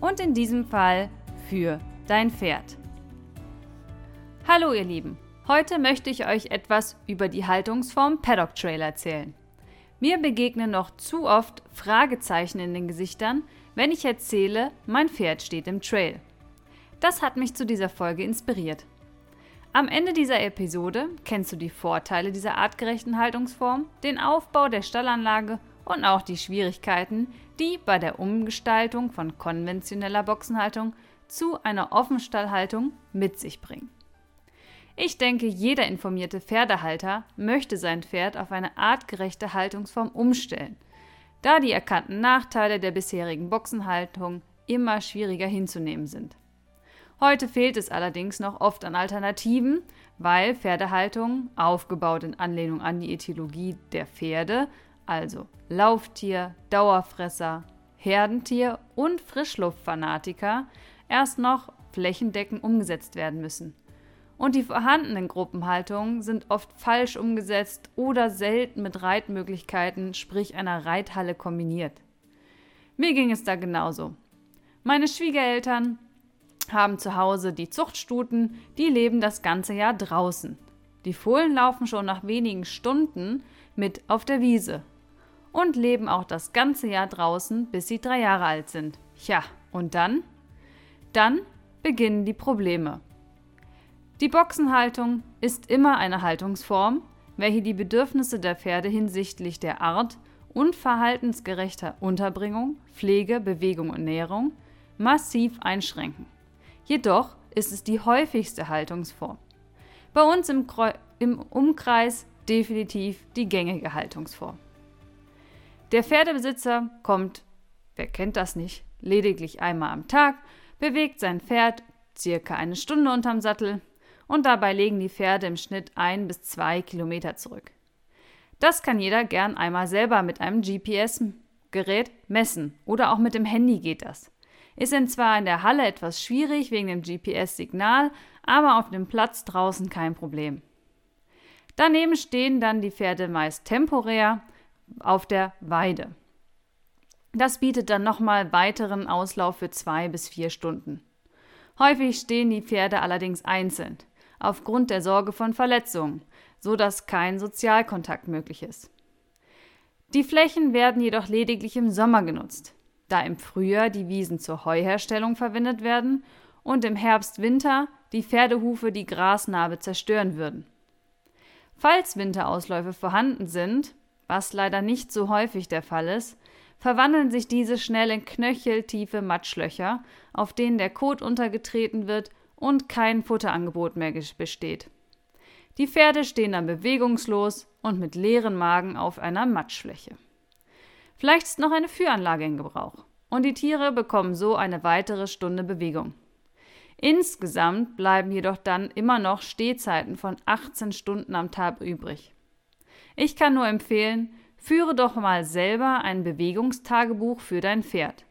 Und in diesem Fall für dein Pferd. Hallo ihr Lieben, heute möchte ich euch etwas über die Haltungsform Paddock Trail erzählen. Mir begegnen noch zu oft Fragezeichen in den Gesichtern, wenn ich erzähle, mein Pferd steht im Trail. Das hat mich zu dieser Folge inspiriert. Am Ende dieser Episode kennst du die Vorteile dieser artgerechten Haltungsform, den Aufbau der Stallanlage und auch die Schwierigkeiten, die bei der Umgestaltung von konventioneller Boxenhaltung zu einer Offenstallhaltung mit sich bringen. Ich denke, jeder informierte Pferdehalter möchte sein Pferd auf eine artgerechte Haltungsform umstellen, da die erkannten Nachteile der bisherigen Boxenhaltung immer schwieriger hinzunehmen sind. Heute fehlt es allerdings noch oft an Alternativen, weil Pferdehaltung, aufgebaut in Anlehnung an die Ethologie der Pferde, also Lauftier, Dauerfresser, Herdentier und Frischluftfanatiker, erst noch flächendeckend umgesetzt werden müssen – und die vorhandenen Gruppenhaltungen sind oft falsch umgesetzt oder selten mit Reitmöglichkeiten, sprich einer Reithalle kombiniert. Mir ging es da genauso. Meine Schwiegereltern haben zu Hause die Zuchtstuten, die leben das ganze Jahr draußen. Die Fohlen laufen schon nach wenigen Stunden mit auf der Wiese und leben auch das ganze Jahr draußen, bis sie drei Jahre alt sind. Ja, und dann? Dann beginnen die Probleme. Die Boxenhaltung ist immer eine Haltungsform, welche die Bedürfnisse der Pferde hinsichtlich der Art und verhaltensgerechter Unterbringung, Pflege, Bewegung und Nährung massiv einschränken. Jedoch ist es die häufigste Haltungsform. Bei uns im, Kreu im Umkreis definitiv die gängige Haltungsform. Der Pferdebesitzer kommt, wer kennt das nicht, lediglich einmal am Tag, bewegt sein Pferd circa eine Stunde unterm Sattel, und dabei legen die Pferde im Schnitt ein bis zwei Kilometer zurück. Das kann jeder gern einmal selber mit einem GPS-Gerät messen oder auch mit dem Handy geht das. Ist denn zwar in der Halle etwas schwierig wegen dem GPS-Signal, aber auf dem Platz draußen kein Problem. Daneben stehen dann die Pferde meist temporär auf der Weide. Das bietet dann nochmal weiteren Auslauf für zwei bis vier Stunden. Häufig stehen die Pferde allerdings einzeln aufgrund der Sorge von Verletzungen, so dass kein Sozialkontakt möglich ist. Die Flächen werden jedoch lediglich im Sommer genutzt, da im Frühjahr die Wiesen zur Heuherstellung verwendet werden und im Herbst-Winter die Pferdehufe die Grasnarbe zerstören würden. Falls Winterausläufe vorhanden sind, was leider nicht so häufig der Fall ist, verwandeln sich diese schnell in knöcheltiefe Matschlöcher, auf denen der Kot untergetreten wird und kein Futterangebot mehr besteht. Die Pferde stehen dann bewegungslos und mit leeren Magen auf einer Matschfläche. Vielleicht ist noch eine Führanlage in Gebrauch und die Tiere bekommen so eine weitere Stunde Bewegung. Insgesamt bleiben jedoch dann immer noch Stehzeiten von 18 Stunden am Tag übrig. Ich kann nur empfehlen, führe doch mal selber ein Bewegungstagebuch für dein Pferd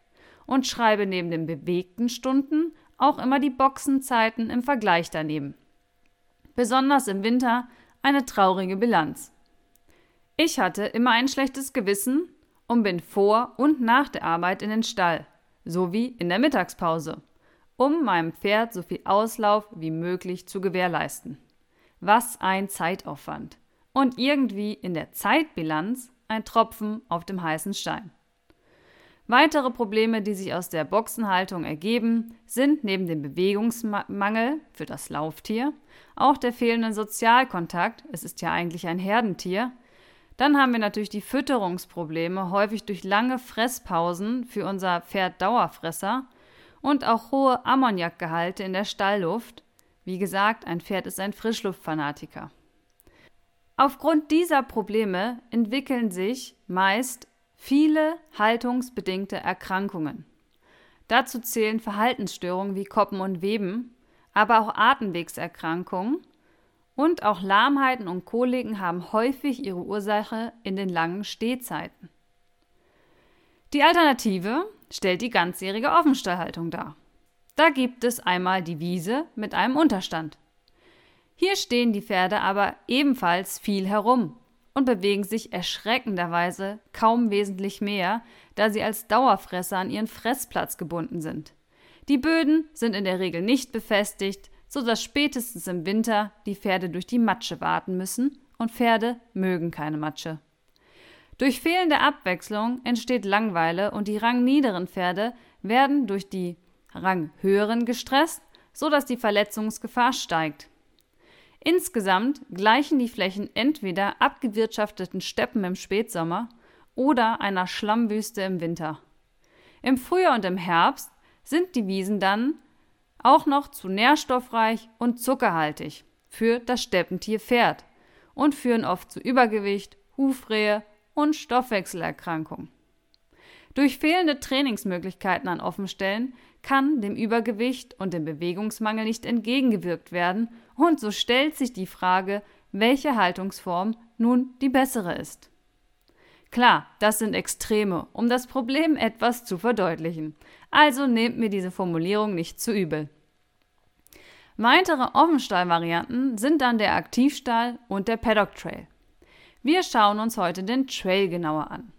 und schreibe neben den bewegten Stunden auch immer die Boxenzeiten im Vergleich daneben. Besonders im Winter eine traurige Bilanz. Ich hatte immer ein schlechtes Gewissen und bin vor und nach der Arbeit in den Stall, sowie in der Mittagspause, um meinem Pferd so viel Auslauf wie möglich zu gewährleisten. Was ein Zeitaufwand. Und irgendwie in der Zeitbilanz ein Tropfen auf dem heißen Stein. Weitere Probleme, die sich aus der Boxenhaltung ergeben, sind neben dem Bewegungsmangel für das Lauftier auch der fehlende Sozialkontakt, es ist ja eigentlich ein Herdentier. Dann haben wir natürlich die Fütterungsprobleme, häufig durch lange Fresspausen für unser Pferd Dauerfresser und auch hohe Ammoniakgehalte in der Stallluft. Wie gesagt, ein Pferd ist ein Frischluftfanatiker. Aufgrund dieser Probleme entwickeln sich meist viele haltungsbedingte Erkrankungen. Dazu zählen Verhaltensstörungen wie Koppen und Weben, aber auch Atemwegserkrankungen und auch Lahmheiten und Koliken haben häufig ihre Ursache in den langen Stehzeiten. Die Alternative stellt die ganzjährige Offenstallhaltung dar. Da gibt es einmal die Wiese mit einem Unterstand. Hier stehen die Pferde aber ebenfalls viel herum und bewegen sich erschreckenderweise kaum wesentlich mehr, da sie als Dauerfresser an ihren Fressplatz gebunden sind. Die Böden sind in der Regel nicht befestigt, so dass spätestens im Winter die Pferde durch die Matsche warten müssen und Pferde mögen keine Matsche. Durch fehlende Abwechslung entsteht Langweile und die rangniederen Pferde werden durch die ranghöheren gestresst, so dass die Verletzungsgefahr steigt. Insgesamt gleichen die Flächen entweder abgewirtschafteten Steppen im Spätsommer oder einer Schlammwüste im Winter. Im Frühjahr und im Herbst sind die Wiesen dann auch noch zu nährstoffreich und zuckerhaltig für das Steppentier Pferd und führen oft zu Übergewicht, Hufrehe und Stoffwechselerkrankungen. Durch fehlende Trainingsmöglichkeiten an Offenstellen kann dem Übergewicht und dem Bewegungsmangel nicht entgegengewirkt werden, und so stellt sich die Frage, welche Haltungsform nun die bessere ist. Klar, das sind Extreme, um das Problem etwas zu verdeutlichen. Also nehmt mir diese Formulierung nicht zu übel. Weitere Offenstall-Varianten sind dann der Aktivstall und der Paddock Trail. Wir schauen uns heute den Trail genauer an.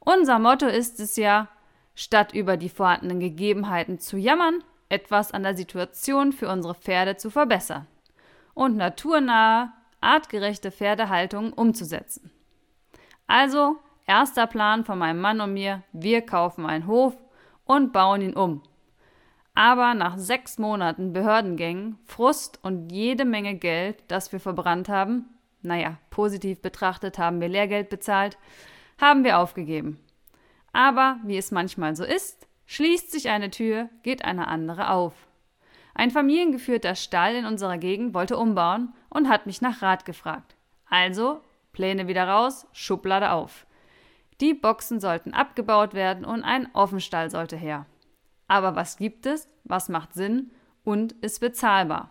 Unser Motto ist es ja, statt über die vorhandenen Gegebenheiten zu jammern, etwas an der Situation für unsere Pferde zu verbessern und naturnahe, artgerechte Pferdehaltung umzusetzen. Also, erster Plan von meinem Mann und mir, wir kaufen einen Hof und bauen ihn um. Aber nach sechs Monaten Behördengängen, Frust und jede Menge Geld, das wir verbrannt haben, naja, positiv betrachtet haben wir Lehrgeld bezahlt, haben wir aufgegeben. Aber wie es manchmal so ist, schließt sich eine Tür, geht eine andere auf. Ein familiengeführter Stall in unserer Gegend wollte umbauen und hat mich nach Rat gefragt. Also Pläne wieder raus, Schublade auf. Die Boxen sollten abgebaut werden und ein Offenstall sollte her. Aber was gibt es, was macht Sinn und ist bezahlbar?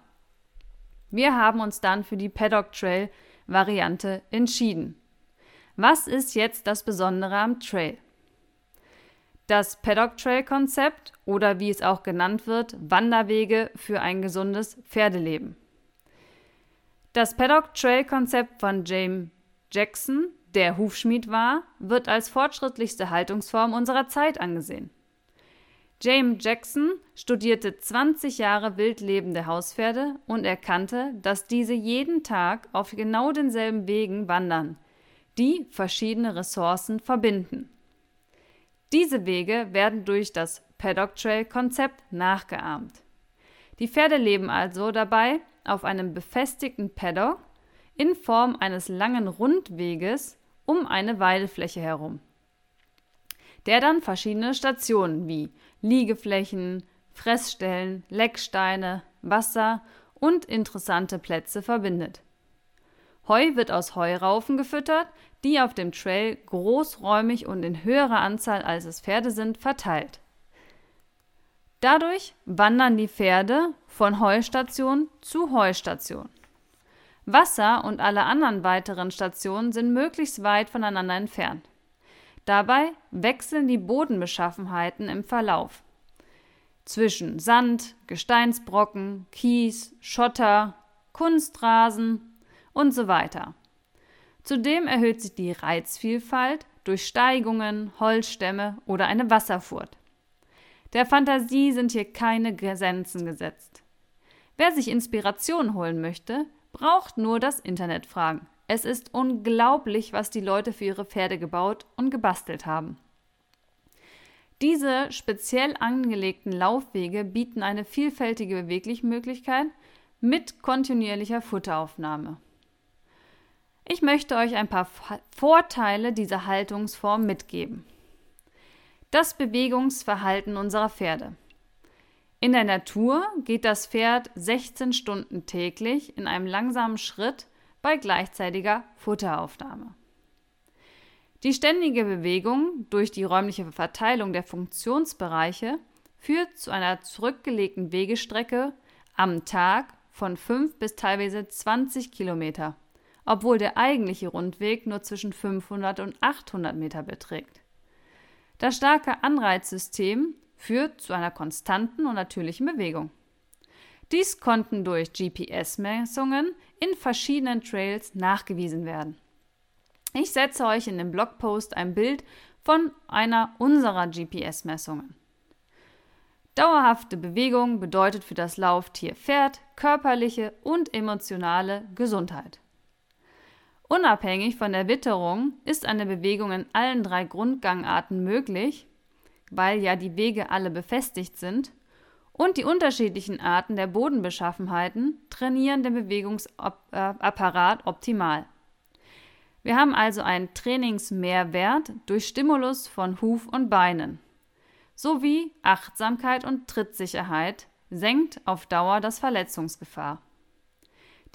Wir haben uns dann für die Paddock Trail Variante entschieden. Was ist jetzt das Besondere am Trail? Das Paddock Trail Konzept oder wie es auch genannt wird, Wanderwege für ein gesundes Pferdeleben. Das Paddock Trail Konzept von James Jackson, der Hufschmied war, wird als fortschrittlichste Haltungsform unserer Zeit angesehen. James Jackson studierte 20 Jahre wildlebende Hauspferde und erkannte, dass diese jeden Tag auf genau denselben Wegen wandern, die verschiedene Ressourcen verbinden. Diese Wege werden durch das Paddock Trail Konzept nachgeahmt. Die Pferde leben also dabei auf einem befestigten Paddock in Form eines langen Rundweges um eine Weidefläche herum, der dann verschiedene Stationen wie Liegeflächen, Fressstellen, Lecksteine, Wasser und interessante Plätze verbindet. Heu wird aus Heuraufen gefüttert, die auf dem Trail großräumig und in höherer Anzahl als es Pferde sind verteilt. Dadurch wandern die Pferde von Heustation zu Heustation. Wasser und alle anderen weiteren Stationen sind möglichst weit voneinander entfernt. Dabei wechseln die Bodenbeschaffenheiten im Verlauf. Zwischen Sand, Gesteinsbrocken, Kies, Schotter, Kunstrasen und so weiter. Zudem erhöht sich die Reizvielfalt durch Steigungen, Holzstämme oder eine Wasserfurt. Der Fantasie sind hier keine Grenzen gesetzt. Wer sich Inspiration holen möchte, braucht nur das Internet fragen. Es ist unglaublich, was die Leute für ihre Pferde gebaut und gebastelt haben. Diese speziell angelegten Laufwege bieten eine vielfältige Beweglichmöglichkeit mit kontinuierlicher Futteraufnahme. Ich möchte euch ein paar Vorteile dieser Haltungsform mitgeben. Das Bewegungsverhalten unserer Pferde. In der Natur geht das Pferd 16 Stunden täglich in einem langsamen Schritt bei gleichzeitiger Futteraufnahme. Die ständige Bewegung durch die räumliche Verteilung der Funktionsbereiche führt zu einer zurückgelegten Wegestrecke am Tag von 5 bis teilweise 20 Kilometer, obwohl der eigentliche Rundweg nur zwischen 500 und 800 Meter beträgt. Das starke Anreizsystem führt zu einer konstanten und natürlichen Bewegung. Dies konnten durch GPS-Messungen in verschiedenen Trails nachgewiesen werden. Ich setze euch in dem Blogpost ein Bild von einer unserer GPS-Messungen. Dauerhafte Bewegung bedeutet für das Lauftier Pferd körperliche und emotionale Gesundheit. Unabhängig von der Witterung ist eine Bewegung in allen drei Grundgangarten möglich, weil ja die Wege alle befestigt sind, und die unterschiedlichen Arten der Bodenbeschaffenheiten trainieren den Bewegungsapparat optimal. Wir haben also einen Trainingsmehrwert durch Stimulus von Huf und Beinen. Sowie Achtsamkeit und Trittsicherheit senkt auf Dauer das Verletzungsgefahr.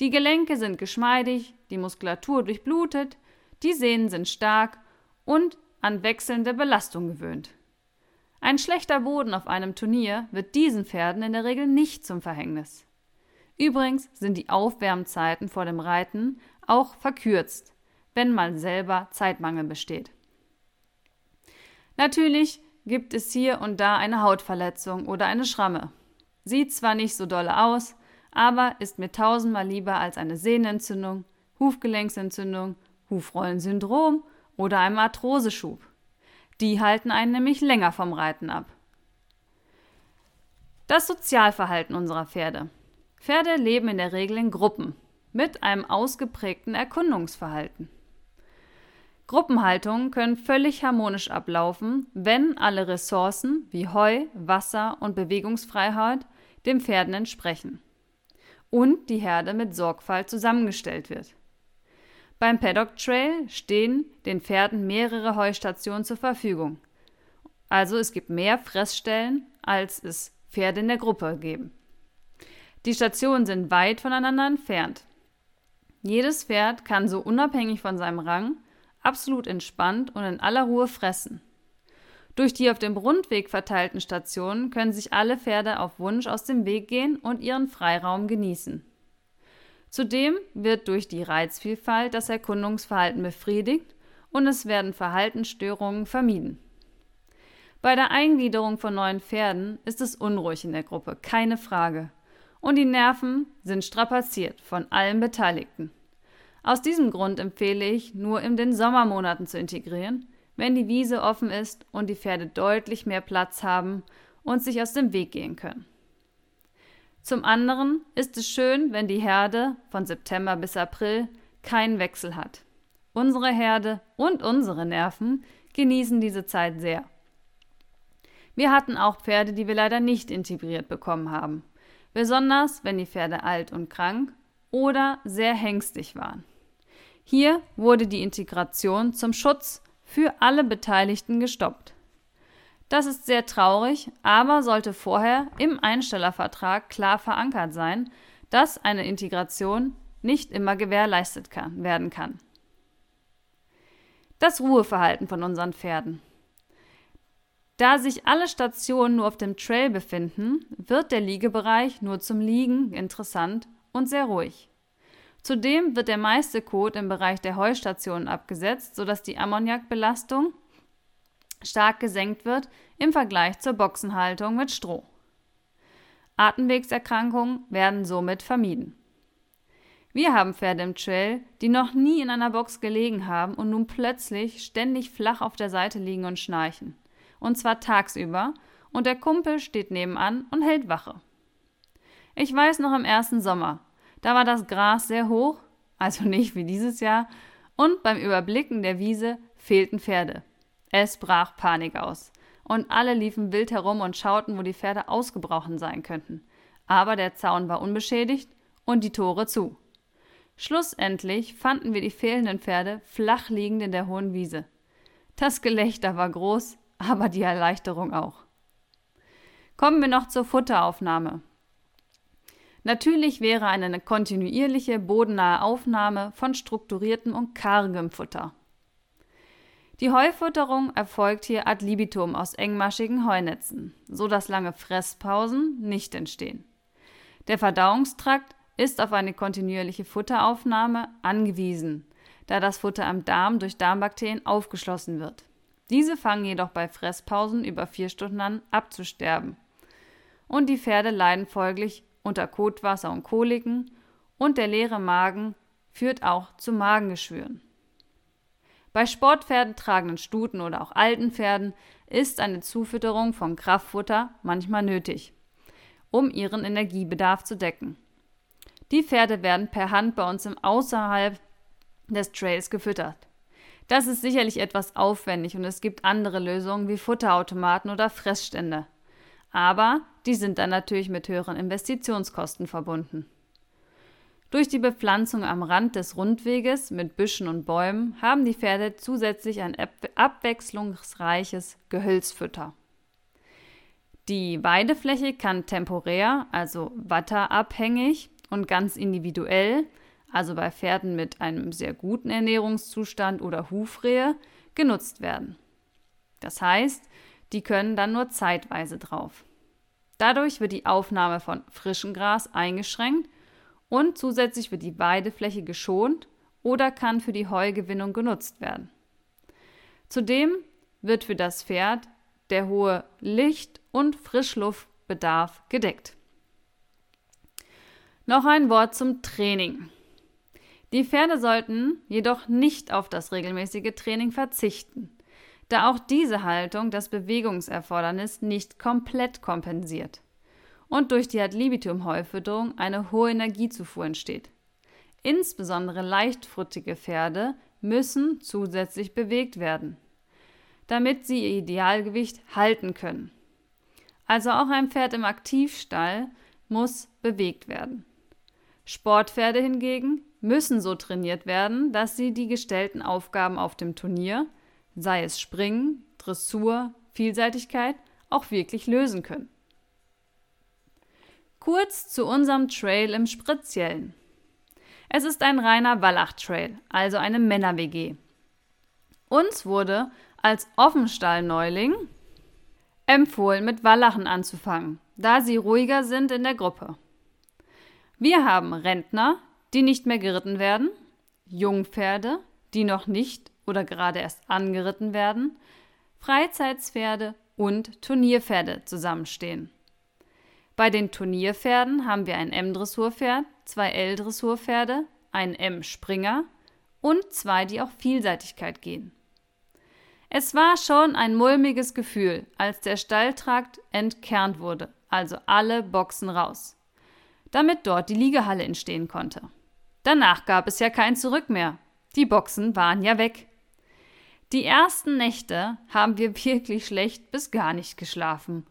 Die Gelenke sind geschmeidig, die Muskulatur durchblutet, die Sehnen sind stark und an wechselnde Belastung gewöhnt. Ein schlechter Boden auf einem Turnier wird diesen Pferden in der Regel nicht zum Verhängnis. Übrigens sind die Aufwärmzeiten vor dem Reiten auch verkürzt, wenn mal selber Zeitmangel besteht. Natürlich gibt es hier und da eine Hautverletzung oder eine Schramme. Sieht zwar nicht so dolle aus, aber ist mir tausendmal lieber als eine Sehnenentzündung, Hufgelenksentzündung, Hufrollensyndrom oder einem Arthroseschub. Die halten einen nämlich länger vom Reiten ab. Das Sozialverhalten unserer Pferde. Pferde leben in der Regel in Gruppen mit einem ausgeprägten Erkundungsverhalten. Gruppenhaltungen können völlig harmonisch ablaufen, wenn alle Ressourcen wie Heu, Wasser und Bewegungsfreiheit den Pferden entsprechen und die Herde mit Sorgfalt zusammengestellt wird. Beim Paddock Trail stehen den Pferden mehrere Heustationen zur Verfügung. Also es gibt mehr Fressstellen, als es Pferde in der Gruppe geben. Die Stationen sind weit voneinander entfernt. Jedes Pferd kann so unabhängig von seinem Rang absolut entspannt und in aller Ruhe fressen. Durch die auf dem Rundweg verteilten Stationen können sich alle Pferde auf Wunsch aus dem Weg gehen und ihren Freiraum genießen. Zudem wird durch die Reizvielfalt das Erkundungsverhalten befriedigt und es werden Verhaltensstörungen vermieden. Bei der Eingliederung von neuen Pferden ist es unruhig in der Gruppe, keine Frage. Und die Nerven sind strapaziert von allen Beteiligten. Aus diesem Grund empfehle ich, nur in den Sommermonaten zu integrieren, wenn die Wiese offen ist und die Pferde deutlich mehr Platz haben und sich aus dem Weg gehen können. Zum anderen ist es schön, wenn die Herde von September bis April keinen Wechsel hat. Unsere Herde und unsere Nerven genießen diese Zeit sehr. Wir hatten auch Pferde, die wir leider nicht integriert bekommen haben, besonders wenn die Pferde alt und krank oder sehr hängstig waren. Hier wurde die Integration zum Schutz für alle Beteiligten gestoppt. Das ist sehr traurig, aber sollte vorher im Einstellervertrag klar verankert sein, dass eine Integration nicht immer gewährleistet kann, werden kann. Das Ruheverhalten von unseren Pferden. Da sich alle Stationen nur auf dem Trail befinden, wird der Liegebereich nur zum Liegen interessant und sehr ruhig. Zudem wird der meiste Kot im Bereich der Heustationen abgesetzt, sodass die Ammoniakbelastung stark gesenkt wird im Vergleich zur Boxenhaltung mit Stroh. Atemwegserkrankungen werden somit vermieden. Wir haben Pferde im Trail, die noch nie in einer Box gelegen haben und nun plötzlich ständig flach auf der Seite liegen und schnarchen. Und zwar tagsüber, und der Kumpel steht nebenan und hält Wache. Ich weiß noch im ersten Sommer, da war das Gras sehr hoch, also nicht wie dieses Jahr, und beim Überblicken der Wiese fehlten Pferde. Es brach Panik aus, und alle liefen wild herum und schauten, wo die Pferde ausgebrochen sein könnten. Aber der Zaun war unbeschädigt und die Tore zu. Schlussendlich fanden wir die fehlenden Pferde flach liegend in der hohen Wiese. Das Gelächter war groß, aber die Erleichterung auch. Kommen wir noch zur Futteraufnahme. Natürlich wäre eine kontinuierliche bodennahe Aufnahme von strukturiertem und kargem Futter. Die Heufutterung erfolgt hier ad libitum aus engmaschigen Heunetzen, so dass lange Fresspausen nicht entstehen. Der Verdauungstrakt ist auf eine kontinuierliche Futteraufnahme angewiesen, da das Futter am Darm durch Darmbakterien aufgeschlossen wird. Diese fangen jedoch bei Fresspausen über vier Stunden an abzusterben. Und die Pferde leiden folglich unter Kotwasser und Koliken und der leere Magen führt auch zu Magengeschwüren. Bei Sportpferden, tragenden Stuten oder auch alten Pferden ist eine Zufütterung von Kraftfutter manchmal nötig, um ihren Energiebedarf zu decken. Die Pferde werden per Hand bei uns im Außerhalb des Trails gefüttert. Das ist sicherlich etwas aufwendig und es gibt andere Lösungen wie Futterautomaten oder Fressstände. Aber die sind dann natürlich mit höheren Investitionskosten verbunden. Durch die Bepflanzung am Rand des Rundweges mit Büschen und Bäumen haben die Pferde zusätzlich ein abwechslungsreiches Gehölzfutter. Die Weidefläche kann temporär, also watterabhängig und ganz individuell also bei Pferden mit einem sehr guten Ernährungszustand oder Hufrehe, genutzt werden. Das heißt, die können dann nur zeitweise drauf. Dadurch wird die Aufnahme von frischem Gras eingeschränkt und zusätzlich wird die Weidefläche geschont oder kann für die Heugewinnung genutzt werden. Zudem wird für das Pferd der hohe Licht- und Frischluftbedarf gedeckt. Noch ein Wort zum Training. Die Pferde sollten jedoch nicht auf das regelmäßige Training verzichten, da auch diese Haltung das Bewegungserfordernis nicht komplett kompensiert und durch die Ad libitum Heufütterung eine hohe Energiezufuhr entsteht. Insbesondere leichtfruttige Pferde müssen zusätzlich bewegt werden, damit sie ihr Idealgewicht halten können. Also auch ein Pferd im Aktivstall muss bewegt werden. Sportpferde hingegen müssen so trainiert werden, dass sie die gestellten Aufgaben auf dem Turnier, sei es Springen, Dressur, Vielseitigkeit, auch wirklich lösen können. Kurz zu unserem Trail im Spritzjellen. Es ist ein reiner Wallach-Trail, also eine Männer-WG. Uns wurde als Offenstall-Neuling empfohlen, mit Wallachen anzufangen, da sie ruhiger sind in der Gruppe. Wir haben Rentner, die nicht mehr geritten werden, Jungpferde, die noch nicht oder gerade erst angeritten werden, Freizeitspferde und Turnierpferde zusammenstehen. Bei den Turnierpferden haben wir ein M-Dressurpferd, zwei L-Dressurpferde, ein M-Springer und zwei, die auf Vielseitigkeit gehen. Es war schon ein mulmiges Gefühl, als der Stalltrakt entkernt wurde, also alle Boxen raus, damit dort die Liegehalle entstehen konnte. Danach gab es ja kein Zurück mehr. Die Boxen waren ja weg. Die ersten Nächte haben wir wirklich schlecht bis gar nicht geschlafen.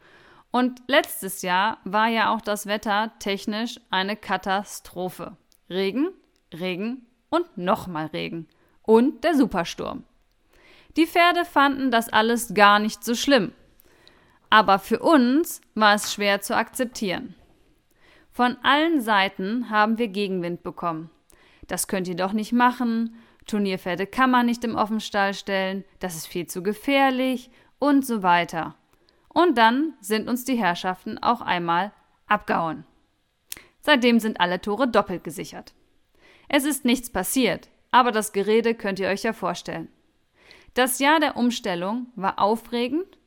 Und letztes Jahr war ja auch das Wetter technisch eine Katastrophe. Regen, Regen und nochmal Regen. Und der Supersturm. Die Pferde fanden das alles gar nicht so schlimm. Aber für uns war es schwer zu akzeptieren. Von allen Seiten haben wir Gegenwind bekommen. Das könnt ihr doch nicht machen. Turnierpferde kann man nicht im Offenstall stellen. Das ist viel zu gefährlich und so weiter. Und dann sind uns die Herrschaften auch einmal abgehauen. Seitdem sind alle Tore doppelt gesichert. Es ist nichts passiert, aber das Gerede könnt ihr euch ja vorstellen. Das Jahr der Umstellung war aufregend,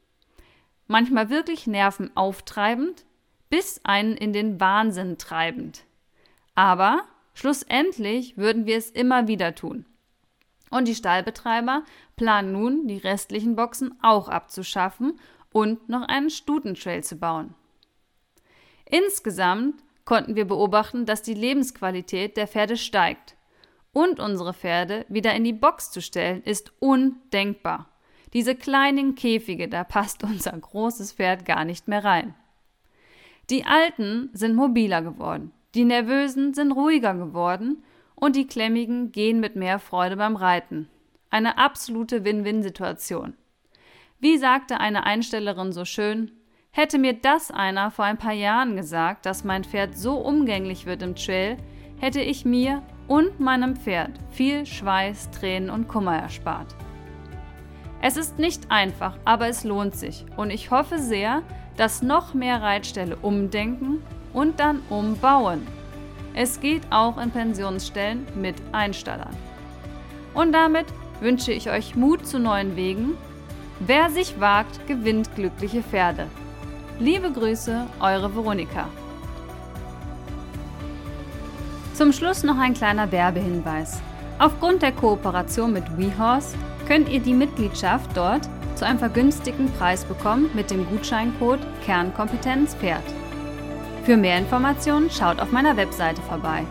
manchmal wirklich nervenauftreibend, bis einen in den Wahnsinn treibend. Aber Schlussendlich würden wir es immer wieder tun. Und die Stallbetreiber planen nun, die restlichen Boxen auch abzuschaffen und noch einen Stutentrail zu bauen. Insgesamt konnten wir beobachten, dass die Lebensqualität der Pferde steigt. Und unsere Pferde wieder in die Box zu stellen, ist undenkbar. Diese kleinen Käfige, da passt unser großes Pferd gar nicht mehr rein. Die Alten sind mobiler geworden. Die Nervösen sind ruhiger geworden und die Klemmigen gehen mit mehr Freude beim Reiten. Eine absolute Win-Win-Situation. Wie sagte eine Einstellerin so schön, hätte mir das einer vor ein paar Jahren gesagt, dass mein Pferd so umgänglich wird im Trail, hätte ich mir und meinem Pferd viel Schweiß, Tränen und Kummer erspart. Es ist nicht einfach, aber es lohnt sich und ich hoffe sehr, dass noch mehr Reitställe umdenken und dann umbauen. Es geht auch in Pensionsstellen mit Einstallern. Und damit wünsche ich euch Mut zu neuen Wegen. Wer sich wagt, gewinnt glückliche Pferde. Liebe Grüße, eure Veronika. Zum Schluss noch ein kleiner Werbehinweis. Aufgrund der Kooperation mit WeHorse könnt ihr die Mitgliedschaft dort zu einem vergünstigten Preis bekommen mit dem Gutscheincode Kernkompetenz Pferd. Für mehr Informationen schaut auf meiner Webseite vorbei.